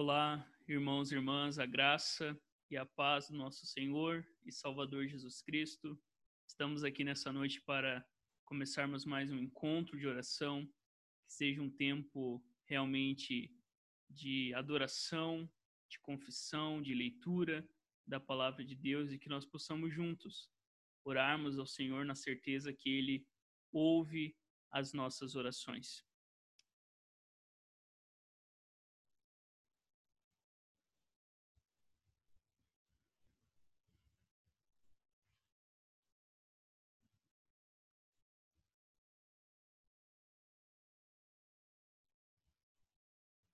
Olá, irmãos e irmãs, a graça e a paz do nosso Senhor e Salvador Jesus Cristo. Estamos aqui nessa noite para começarmos mais um encontro de oração, que seja um tempo realmente de adoração, de confissão, de leitura da palavra de Deus e que nós possamos juntos orarmos ao Senhor na certeza que Ele ouve as nossas orações.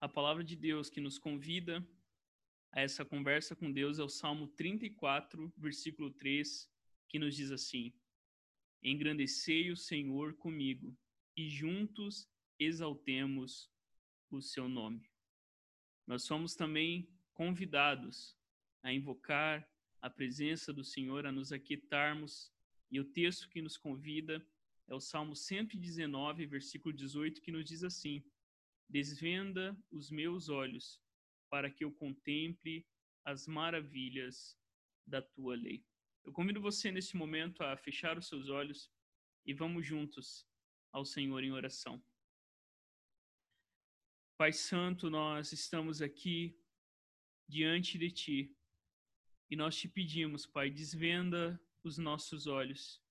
A palavra de Deus que nos convida a essa conversa com Deus é o Salmo 34, versículo 3, que nos diz assim: Engrandecei o Senhor comigo, e juntos exaltemos o seu nome. Nós somos também convidados a invocar a presença do Senhor, a nos aquietarmos, e o texto que nos convida é o Salmo 119, versículo 18, que nos diz assim: Desvenda os meus olhos, para que eu contemple as maravilhas da tua lei. Eu convido você neste momento a fechar os seus olhos e vamos juntos ao Senhor em oração. Pai Santo, nós estamos aqui diante de Ti e nós te pedimos, Pai, desvenda os nossos olhos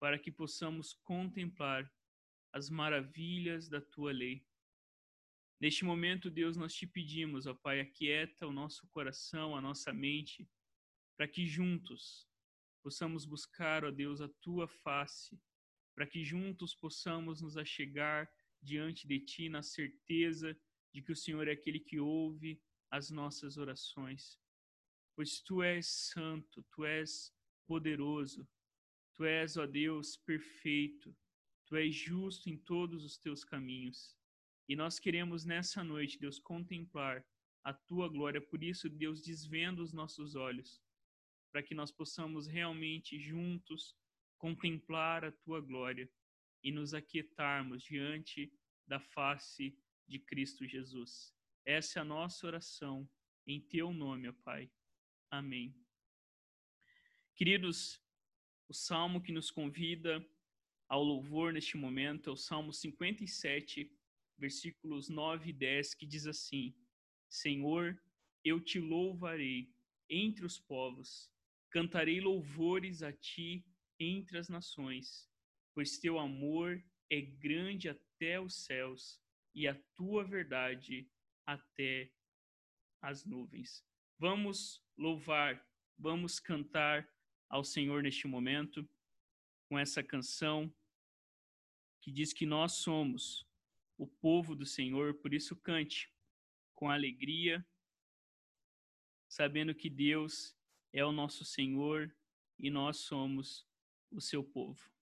para que possamos contemplar as maravilhas da Tua lei. Neste momento, Deus, nós te pedimos, ó Pai, aquieta o nosso coração, a nossa mente, para que juntos possamos buscar, ó Deus, a tua face, para que juntos possamos nos achegar diante de ti na certeza de que o Senhor é aquele que ouve as nossas orações. Pois tu és santo, tu és poderoso, tu és, ó Deus, perfeito, tu és justo em todos os teus caminhos. E nós queremos nessa noite, Deus, contemplar a tua glória. Por isso, Deus, desvenda os nossos olhos, para que nós possamos realmente juntos contemplar a tua glória e nos aquietarmos diante da face de Cristo Jesus. Essa é a nossa oração em teu nome, ó Pai. Amém. Queridos, o salmo que nos convida ao louvor neste momento é o Salmo 57, versículos 9 e 10, que diz assim: Senhor, eu te louvarei entre os povos, cantarei louvores a ti entre as nações, pois teu amor é grande até os céus e a tua verdade até as nuvens. Vamos louvar, vamos cantar ao Senhor neste momento com essa canção que diz que nós somos o povo do Senhor, por isso cante com alegria, sabendo que Deus é o nosso Senhor e nós somos o seu povo.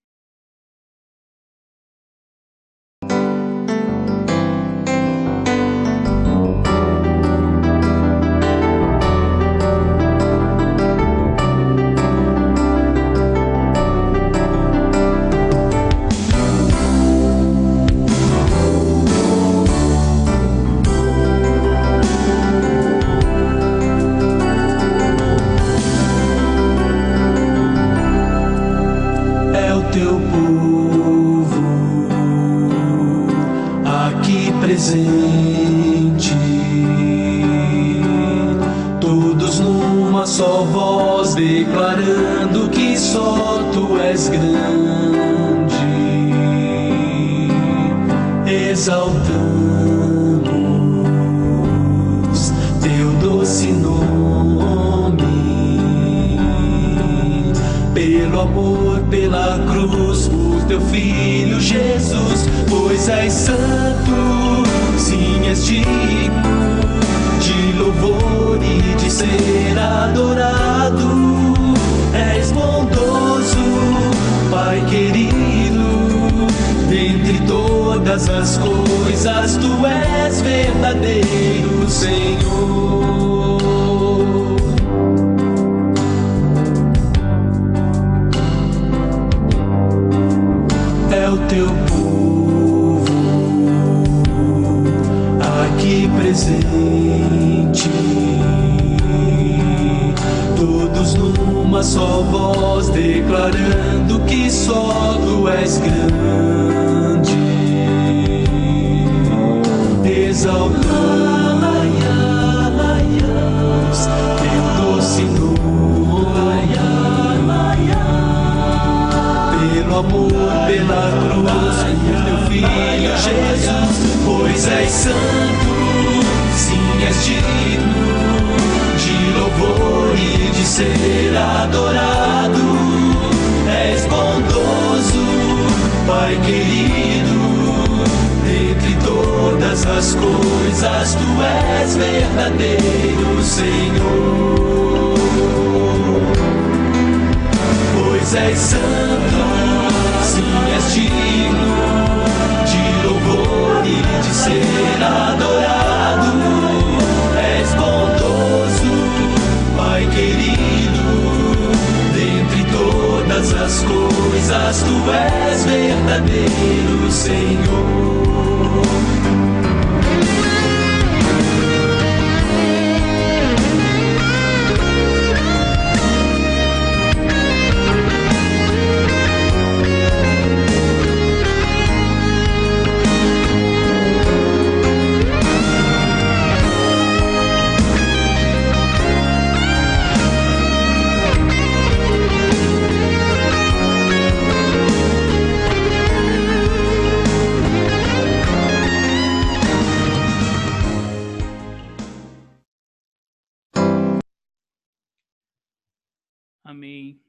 Amém.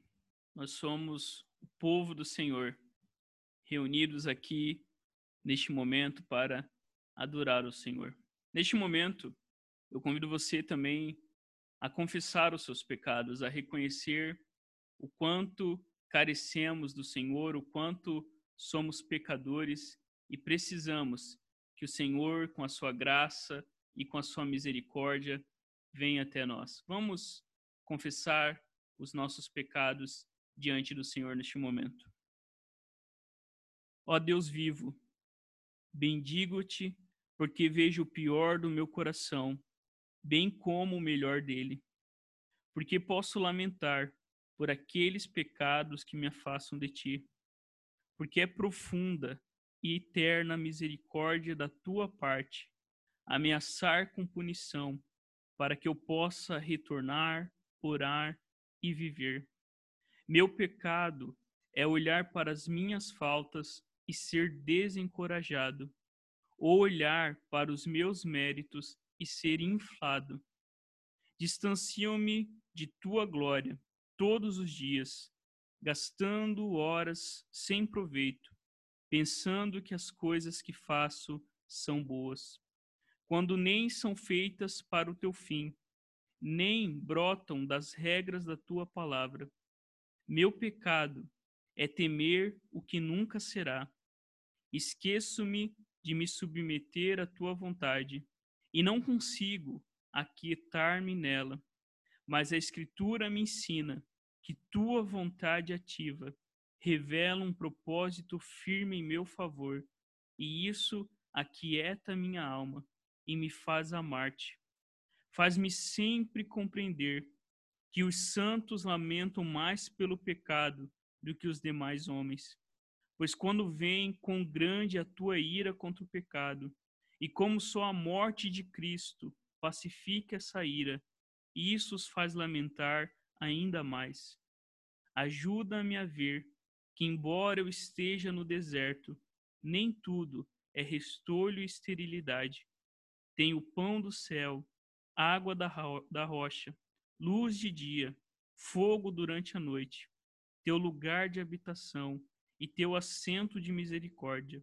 Nós somos o povo do Senhor, reunidos aqui neste momento para adorar o Senhor. Neste momento, eu convido você também a confessar os seus pecados, a reconhecer o quanto carecemos do Senhor, o quanto somos pecadores e precisamos que o Senhor, com a sua graça e com a sua misericórdia, venha até nós. Vamos confessar os nossos pecados diante do Senhor neste momento. Ó Deus vivo, bendigo-te porque vejo o pior do meu coração, bem como o melhor dele. Porque posso lamentar por aqueles pecados que me afastam de ti. Porque é profunda e eterna misericórdia da tua parte ameaçar com punição, para que eu possa retornar, orar e viver. Meu pecado é olhar para as minhas faltas e ser desencorajado, ou olhar para os meus méritos e ser inflado. Distancio-me de tua glória todos os dias, gastando horas sem proveito, pensando que as coisas que faço são boas, quando nem são feitas para o teu fim nem brotam das regras da tua palavra. Meu pecado é temer o que nunca será. Esqueço-me de me submeter à tua vontade e não consigo aquietar-me nela. Mas a Escritura me ensina que tua vontade ativa revela um propósito firme em meu favor, e isso aquieta minha alma e me faz amar-te faz-me sempre compreender que os santos lamentam mais pelo pecado do que os demais homens. Pois quando vem com grande a tua ira contra o pecado, e como só a morte de Cristo pacifica essa ira, isso os faz lamentar ainda mais. Ajuda-me a ver que, embora eu esteja no deserto, nem tudo é restolho e esterilidade. Tenho o pão do céu água da, ro da rocha, luz de dia, fogo durante a noite, teu lugar de habitação e teu assento de misericórdia.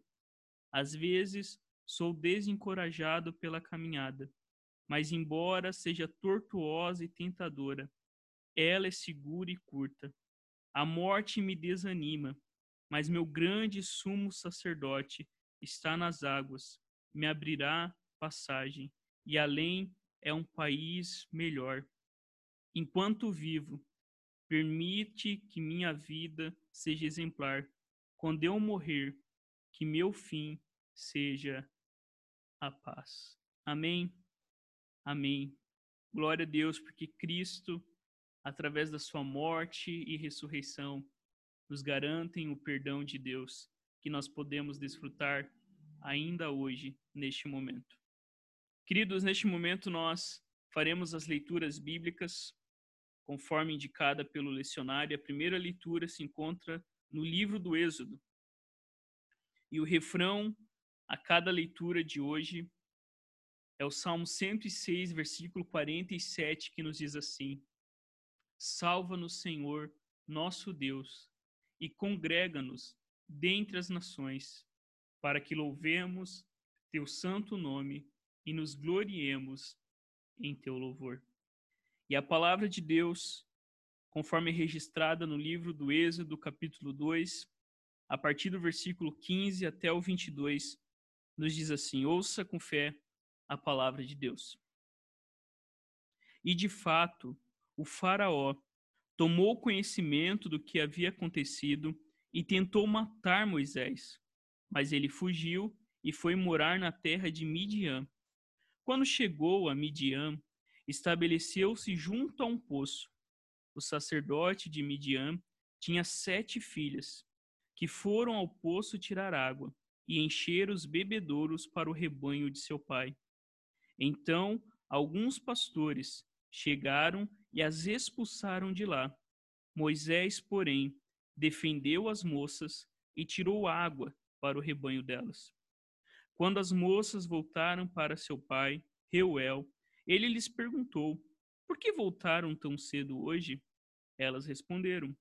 Às vezes sou desencorajado pela caminhada, mas embora seja tortuosa e tentadora, ela é segura e curta. A morte me desanima, mas meu grande sumo sacerdote está nas águas, me abrirá passagem, e além é um país melhor. Enquanto vivo, permite que minha vida seja exemplar. Quando eu morrer, que meu fim seja a paz. Amém. Amém. Glória a Deus, porque Cristo, através da sua morte e ressurreição, nos garantem o perdão de Deus, que nós podemos desfrutar ainda hoje, neste momento. Queridos, neste momento nós faremos as leituras bíblicas conforme indicada pelo lecionário. A primeira leitura se encontra no livro do Êxodo. E o refrão a cada leitura de hoje é o Salmo 106, versículo 47, que nos diz assim: Salva-nos, Senhor, nosso Deus, e congrega-nos dentre as nações, para que louvemos teu santo nome e nos gloriemos em teu louvor. E a palavra de Deus, conforme registrada no livro do Êxodo, capítulo 2, a partir do versículo 15 até o 22, nos diz assim: Ouça com fé a palavra de Deus. E de fato, o Faraó tomou conhecimento do que havia acontecido e tentou matar Moisés, mas ele fugiu e foi morar na terra de Midian. Quando chegou a Midian, estabeleceu-se junto a um poço. O sacerdote de Midian tinha sete filhas, que foram ao poço tirar água e encher os bebedouros para o rebanho de seu pai. Então, alguns pastores chegaram e as expulsaram de lá. Moisés, porém, defendeu as moças e tirou água para o rebanho delas. Quando as moças voltaram para seu pai, Reuel, ele lhes perguntou: Por que voltaram tão cedo hoje? Elas responderam: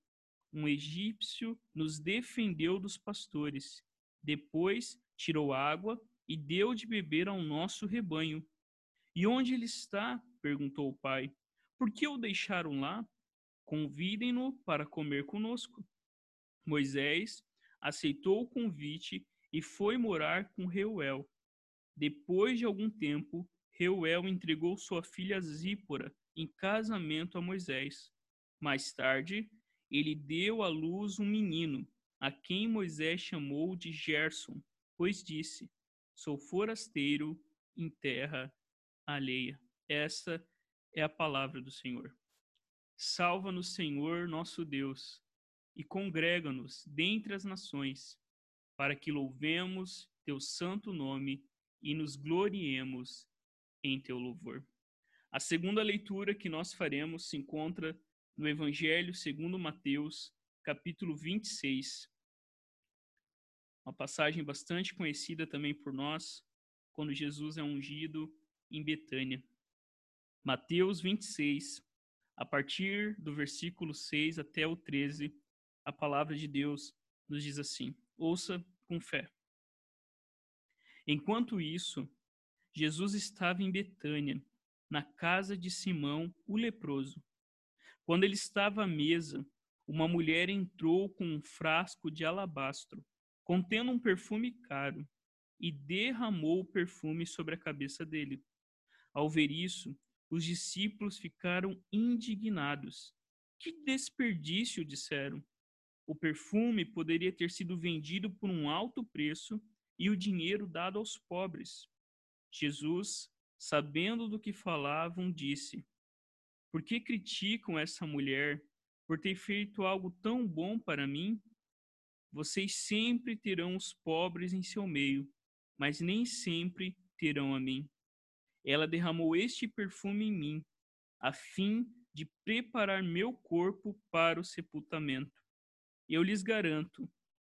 Um egípcio nos defendeu dos pastores. Depois tirou água e deu de beber ao nosso rebanho. E onde ele está? perguntou o pai. Por que o deixaram lá? Convidem-no para comer conosco. Moisés aceitou o convite e foi morar com Reuel. Depois de algum tempo, Reuel entregou sua filha Zípora em casamento a Moisés. Mais tarde, ele deu à luz um menino, a quem Moisés chamou de Gerson, pois disse: Sou forasteiro em terra alheia. Esta é a palavra do Senhor. Salva-nos, Senhor, nosso Deus, e congrega-nos dentre as nações, para que louvemos teu santo nome e nos gloriemos em teu louvor. A segunda leitura que nós faremos se encontra no Evangelho segundo Mateus, capítulo 26. Uma passagem bastante conhecida também por nós, quando Jesus é ungido em Betânia. Mateus 26, a partir do versículo 6 até o 13, a palavra de Deus nos diz assim: Ouça com fé. Enquanto isso, Jesus estava em Betânia, na casa de Simão, o leproso. Quando ele estava à mesa, uma mulher entrou com um frasco de alabastro, contendo um perfume caro, e derramou o perfume sobre a cabeça dele. Ao ver isso, os discípulos ficaram indignados. Que desperdício, disseram. O perfume poderia ter sido vendido por um alto preço e o dinheiro dado aos pobres. Jesus, sabendo do que falavam, disse: Por que criticam essa mulher por ter feito algo tão bom para mim? Vocês sempre terão os pobres em seu meio, mas nem sempre terão a mim. Ela derramou este perfume em mim, a fim de preparar meu corpo para o sepultamento. Eu lhes garanto,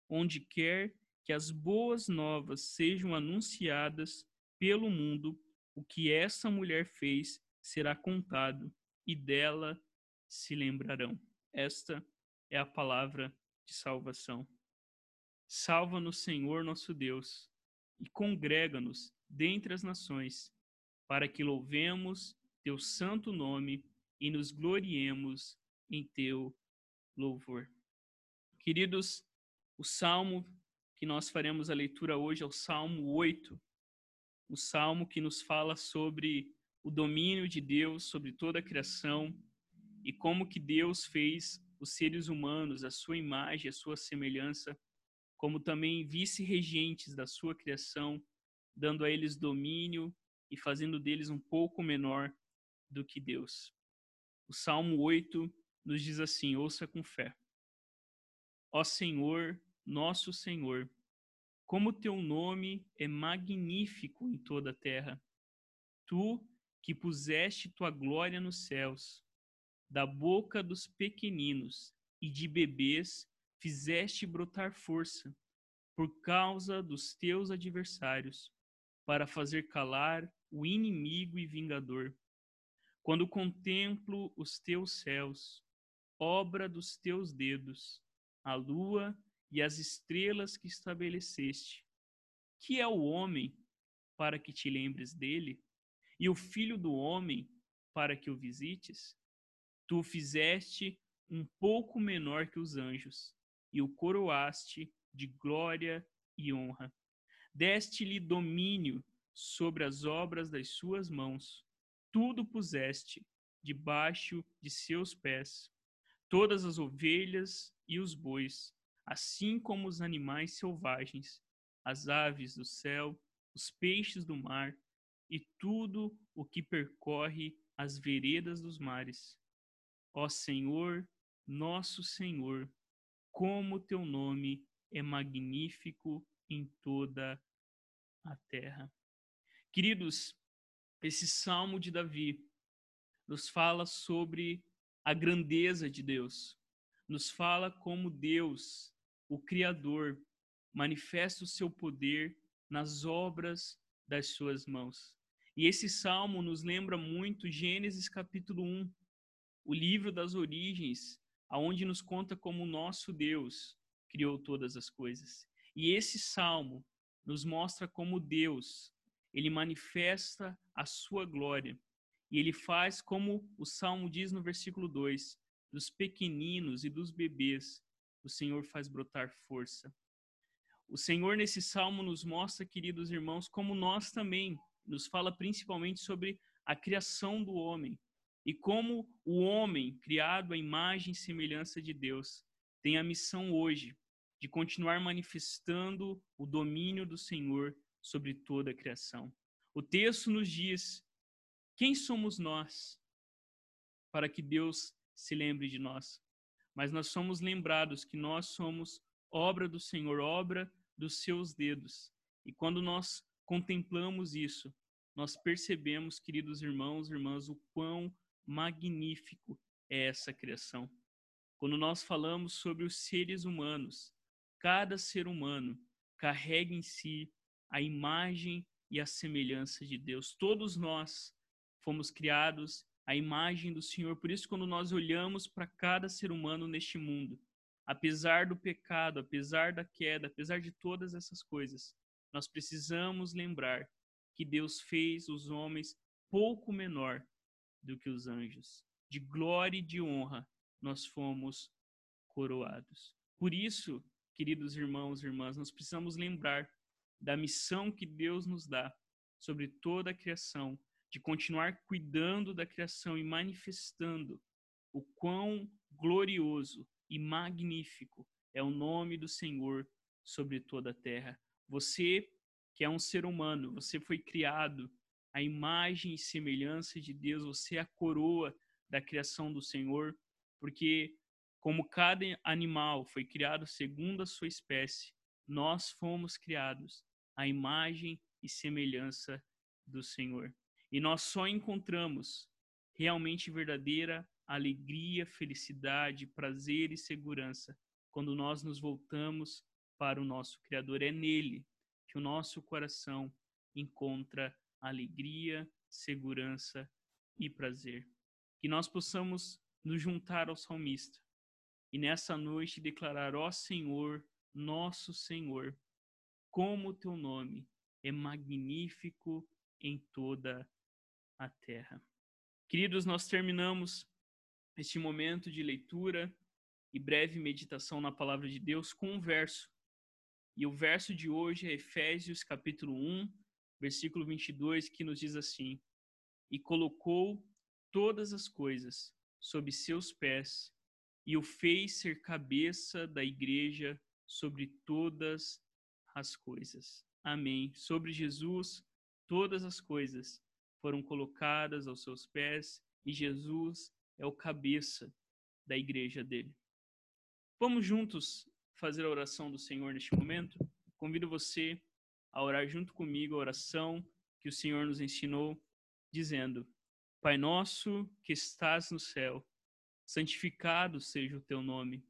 onde quer que as boas novas sejam anunciadas, pelo mundo, o que essa mulher fez será contado e dela se lembrarão. Esta é a palavra de salvação. Salva-nos, Senhor nosso Deus, e congrega-nos dentre as nações, para que louvemos teu santo nome e nos gloriemos em teu louvor. Queridos, o salmo que nós faremos a leitura hoje é o Salmo 8, o salmo que nos fala sobre o domínio de Deus sobre toda a criação e como que Deus fez os seres humanos, a sua imagem, a sua semelhança, como também vice-regentes da sua criação, dando a eles domínio e fazendo deles um pouco menor do que Deus. O Salmo 8 nos diz assim: ouça com fé. Ó Senhor, nosso Senhor, como teu nome é magnífico em toda a terra. Tu que puseste tua glória nos céus, da boca dos pequeninos e de bebês fizeste brotar força, por causa dos teus adversários, para fazer calar o inimigo e vingador. Quando contemplo os teus céus, obra dos teus dedos, a lua e as estrelas que estabeleceste, que é o homem para que te lembres dele, e o filho do homem para que o visites? Tu o fizeste um pouco menor que os anjos, e o coroaste de glória e honra. Deste-lhe domínio sobre as obras das suas mãos. Tudo puseste debaixo de seus pés. Todas as ovelhas e os bois, assim como os animais selvagens, as aves do céu, os peixes do mar e tudo o que percorre as veredas dos mares. Ó Senhor, nosso Senhor, como teu nome é magnífico em toda a terra. Queridos, esse salmo de Davi nos fala sobre a grandeza de Deus, nos fala como Deus, o Criador, manifesta o seu poder nas obras das suas mãos. E esse salmo nos lembra muito Gênesis capítulo 1, o livro das origens, aonde nos conta como o nosso Deus criou todas as coisas. E esse salmo nos mostra como Deus, ele manifesta a sua glória. E ele faz como o salmo diz no versículo 2: dos pequeninos e dos bebês, o Senhor faz brotar força. O Senhor, nesse salmo, nos mostra, queridos irmãos, como nós também, nos fala principalmente sobre a criação do homem e como o homem, criado à imagem e semelhança de Deus, tem a missão hoje de continuar manifestando o domínio do Senhor sobre toda a criação. O texto nos diz: quem somos nós para que Deus se lembre de nós? Mas nós somos lembrados que nós somos obra do Senhor, obra dos seus dedos. E quando nós contemplamos isso, nós percebemos, queridos irmãos e irmãs, o quão magnífico é essa criação. Quando nós falamos sobre os seres humanos, cada ser humano carrega em si a imagem e a semelhança de Deus. Todos nós fomos criados à imagem do Senhor. Por isso, quando nós olhamos para cada ser humano neste mundo, apesar do pecado, apesar da queda, apesar de todas essas coisas, nós precisamos lembrar que Deus fez os homens pouco menor do que os anjos. De glória e de honra nós fomos coroados. Por isso, queridos irmãos e irmãs, nós precisamos lembrar da missão que Deus nos dá sobre toda a criação, de continuar cuidando da criação e manifestando o quão glorioso e magnífico é o nome do Senhor sobre toda a terra. Você, que é um ser humano, você foi criado à imagem e semelhança de Deus, você é a coroa da criação do Senhor, porque como cada animal foi criado segundo a sua espécie, nós fomos criados à imagem e semelhança do Senhor. E nós só encontramos realmente verdadeira alegria, felicidade, prazer e segurança quando nós nos voltamos para o nosso Criador. É nele que o nosso coração encontra alegria, segurança e prazer. Que nós possamos nos juntar ao salmista e nessa noite declarar: Ó Senhor, nosso Senhor, como o teu nome é magnífico em toda a terra. Queridos, nós terminamos este momento de leitura e breve meditação na palavra de Deus com um verso. E o verso de hoje é Efésios capítulo 1, versículo 22, que nos diz assim: E colocou todas as coisas sob seus pés e o fez ser cabeça da igreja sobre todas as coisas. Amém. Sobre Jesus, Todas as coisas foram colocadas aos seus pés e Jesus é o cabeça da igreja dele. Vamos juntos fazer a oração do Senhor neste momento? Convido você a orar junto comigo a oração que o Senhor nos ensinou, dizendo: Pai nosso que estás no céu, santificado seja o teu nome.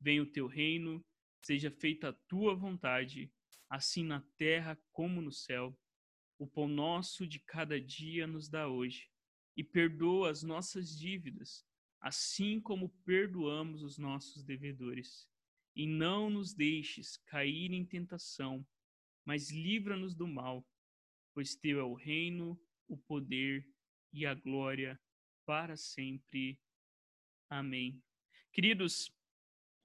Venha o teu reino, seja feita a tua vontade, assim na terra como no céu. O pão nosso de cada dia nos dá hoje, e perdoa as nossas dívidas, assim como perdoamos os nossos devedores. E não nos deixes cair em tentação, mas livra-nos do mal, pois teu é o reino, o poder e a glória para sempre. Amém. Queridos,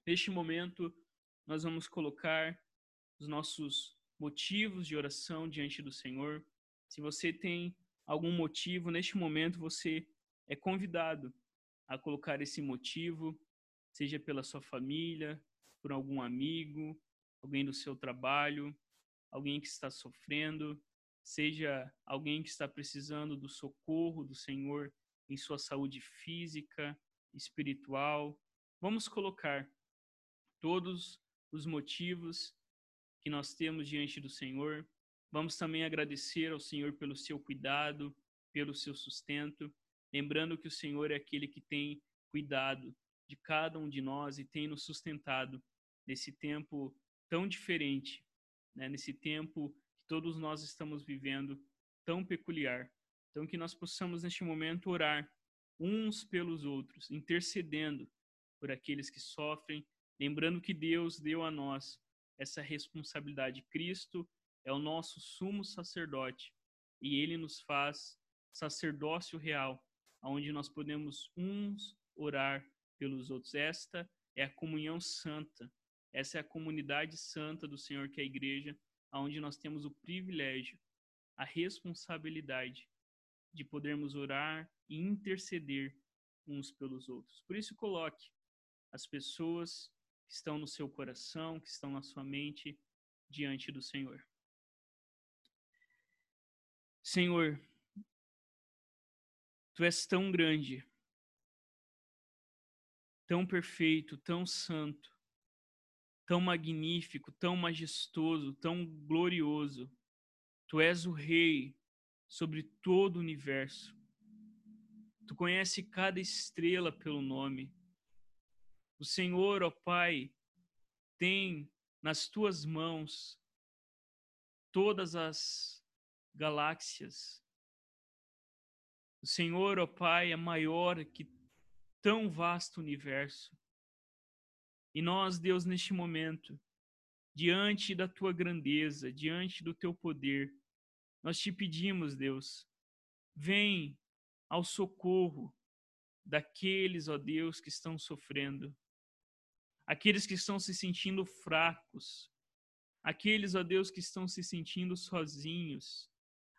neste momento nós vamos colocar os nossos motivos de oração diante do Senhor. Se você tem algum motivo, neste momento você é convidado a colocar esse motivo, seja pela sua família, por algum amigo, alguém do seu trabalho, alguém que está sofrendo, seja alguém que está precisando do socorro do Senhor em sua saúde física, espiritual. Vamos colocar todos os motivos que nós temos diante do Senhor. Vamos também agradecer ao Senhor pelo seu cuidado, pelo seu sustento, lembrando que o Senhor é aquele que tem cuidado de cada um de nós e tem nos sustentado nesse tempo tão diferente, né? nesse tempo que todos nós estamos vivendo tão peculiar. Então, que nós possamos neste momento orar uns pelos outros, intercedendo por aqueles que sofrem, lembrando que Deus deu a nós essa responsabilidade. Cristo é o nosso sumo sacerdote e ele nos faz sacerdócio real, onde nós podemos uns orar pelos outros. Esta é a comunhão santa. Essa é a comunidade santa do Senhor que é a igreja, onde nós temos o privilégio, a responsabilidade de podermos orar e interceder uns pelos outros. Por isso coloque as pessoas que estão no seu coração, que estão na sua mente, diante do Senhor. Senhor, tu és tão grande, tão perfeito, tão santo, tão magnífico, tão majestoso, tão glorioso. Tu és o Rei sobre todo o universo. Tu conhece cada estrela pelo nome. O Senhor, ó Pai, tem nas tuas mãos todas as galáxias. O Senhor, ó Pai, é maior que tão vasto universo. E nós, Deus, neste momento, diante da tua grandeza, diante do teu poder, nós te pedimos, Deus, vem ao socorro daqueles, ó Deus, que estão sofrendo aqueles que estão se sentindo fracos, aqueles, ó Deus, que estão se sentindo sozinhos,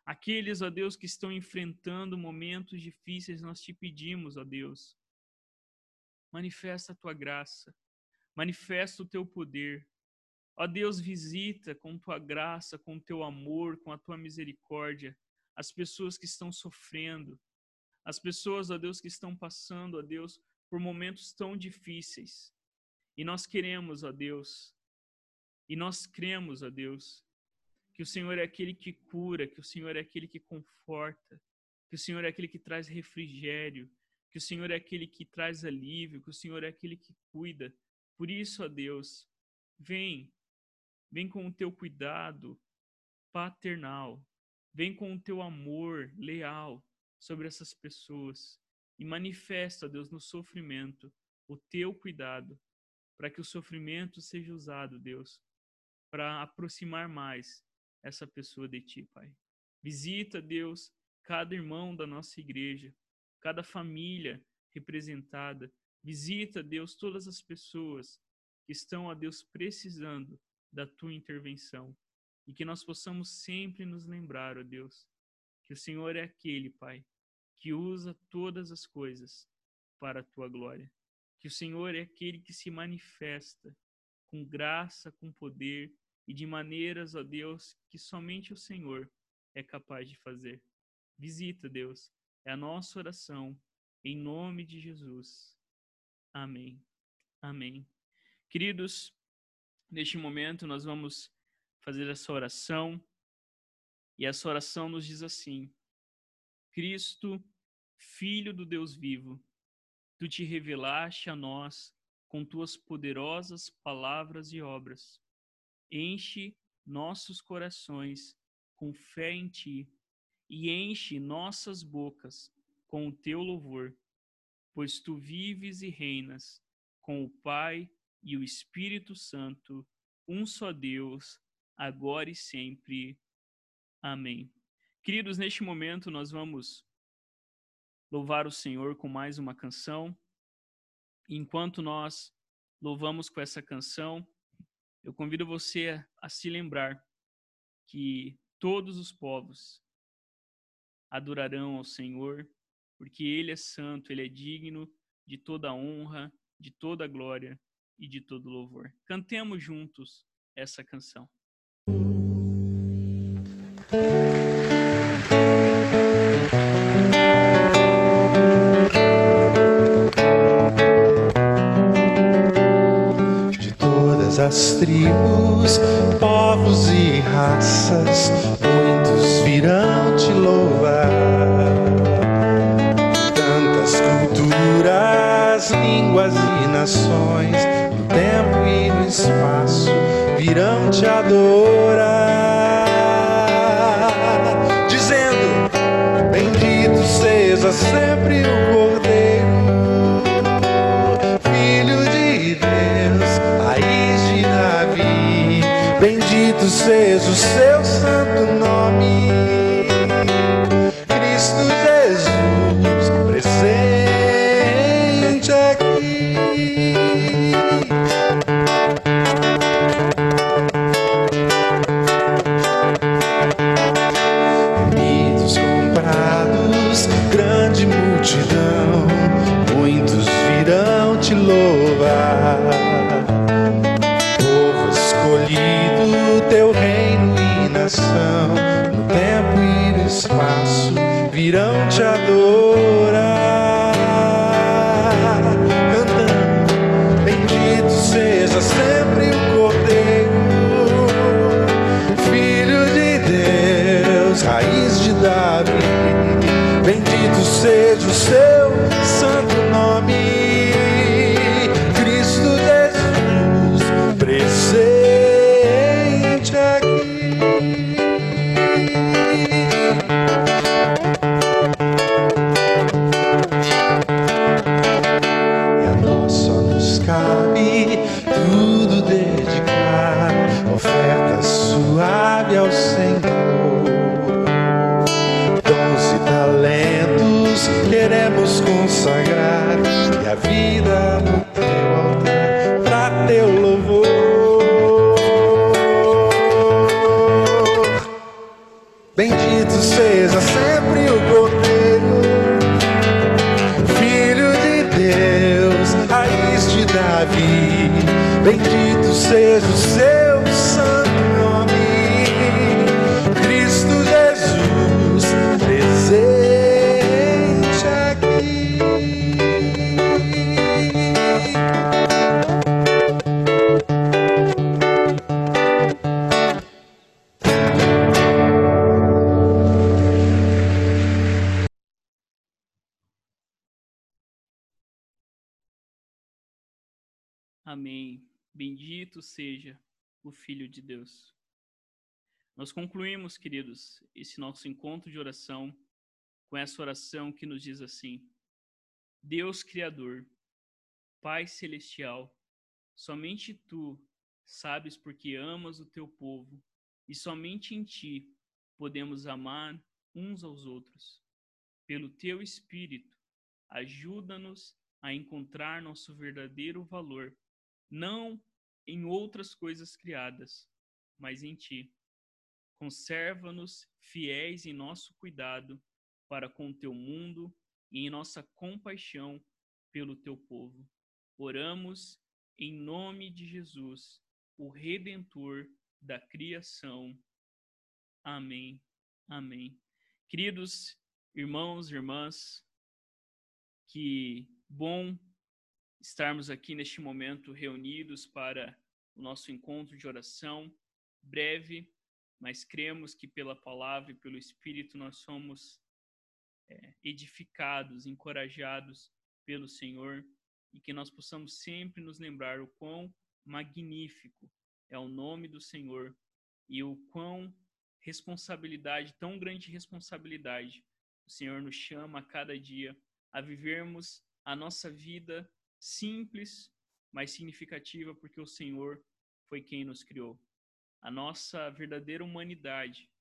aqueles, ó Deus, que estão enfrentando momentos difíceis, nós te pedimos, ó Deus, manifesta a tua graça, manifesta o teu poder. Ó Deus, visita com tua graça, com teu amor, com a tua misericórdia as pessoas que estão sofrendo, as pessoas, ó Deus, que estão passando, ó Deus, por momentos tão difíceis. E nós queremos, ó Deus, e nós cremos, ó Deus, que o Senhor é aquele que cura, que o Senhor é aquele que conforta, que o Senhor é aquele que traz refrigério, que o Senhor é aquele que traz alívio, que o Senhor é aquele que cuida. Por isso, ó Deus, vem, vem com o teu cuidado paternal, vem com o teu amor leal sobre essas pessoas e manifesta, Deus, no sofrimento o teu cuidado para que o sofrimento seja usado, Deus, para aproximar mais essa pessoa de Ti, Pai. Visita, Deus, cada irmão da nossa igreja, cada família representada. Visita, Deus, todas as pessoas que estão, a Deus, precisando da Tua intervenção. E que nós possamos sempre nos lembrar, ó Deus, que o Senhor é aquele, Pai, que usa todas as coisas para a Tua glória que o Senhor é aquele que se manifesta com graça, com poder e de maneiras, ó Deus, que somente o Senhor é capaz de fazer. Visita, Deus, é a nossa oração, em nome de Jesus. Amém. Amém. Queridos, neste momento nós vamos fazer essa oração, e essa oração nos diz assim: Cristo, Filho do Deus vivo, tu te revelaste a nós com tuas poderosas palavras e obras. Enche nossos corações com fé em ti e enche nossas bocas com o teu louvor, pois tu vives e reinas com o Pai e o Espírito Santo, um só Deus, agora e sempre. Amém. Queridos, neste momento nós vamos louvar o Senhor com mais uma canção. Enquanto nós louvamos com essa canção, eu convido você a se lembrar que todos os povos adorarão ao Senhor, porque Ele é santo, Ele é digno de toda honra, de toda glória e de todo louvor. Cantemos juntos essa canção. Tribos, povos e raças, muitos virão te louvar. Tantas culturas, línguas e nações, no tempo e no espaço, virão te adorar, dizendo: Bendito seja sempre o Bendito seja o seu te adorar, Bendito seja sempre o Cordeiro, Filho de Deus, raiz de Davi. Bendito seja o seu. Amém. Bendito seja o Filho de Deus. Nós concluímos, queridos, esse nosso encontro de oração com essa oração que nos diz assim: Deus Criador, Pai Celestial, somente tu sabes porque amas o teu povo e somente em ti podemos amar uns aos outros. Pelo teu Espírito, ajuda-nos a encontrar nosso verdadeiro valor não em outras coisas criadas, mas em ti. Conserva-nos fiéis em nosso cuidado para com o teu mundo e em nossa compaixão pelo teu povo. Oramos em nome de Jesus, o redentor da criação. Amém Amém. Queridos irmãos, irmãs, que bom estarmos aqui neste momento reunidos para o nosso encontro de oração breve, mas cremos que pela palavra e pelo Espírito nós somos é, edificados, encorajados pelo Senhor e que nós possamos sempre nos lembrar o quão magnífico é o nome do Senhor e o quão responsabilidade, tão grande responsabilidade, o Senhor nos chama a cada dia a vivermos a nossa vida simples, mas significativa, porque o Senhor foi quem nos criou. A nossa verdadeira humanidade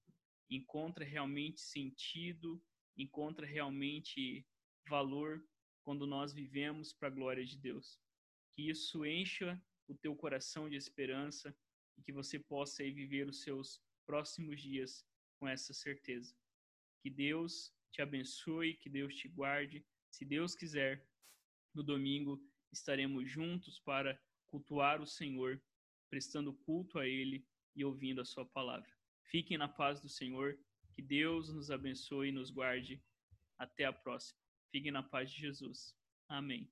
encontra realmente sentido, encontra realmente valor quando nós vivemos para a glória de Deus. Que isso encha o teu coração de esperança e que você possa viver os seus próximos dias com essa certeza. Que Deus te abençoe, que Deus te guarde. Se Deus quiser, no domingo estaremos juntos para cultuar o Senhor, prestando culto a Ele e ouvindo a Sua palavra. Fiquem na paz do Senhor, que Deus nos abençoe e nos guarde. Até a próxima. Fiquem na paz de Jesus. Amém.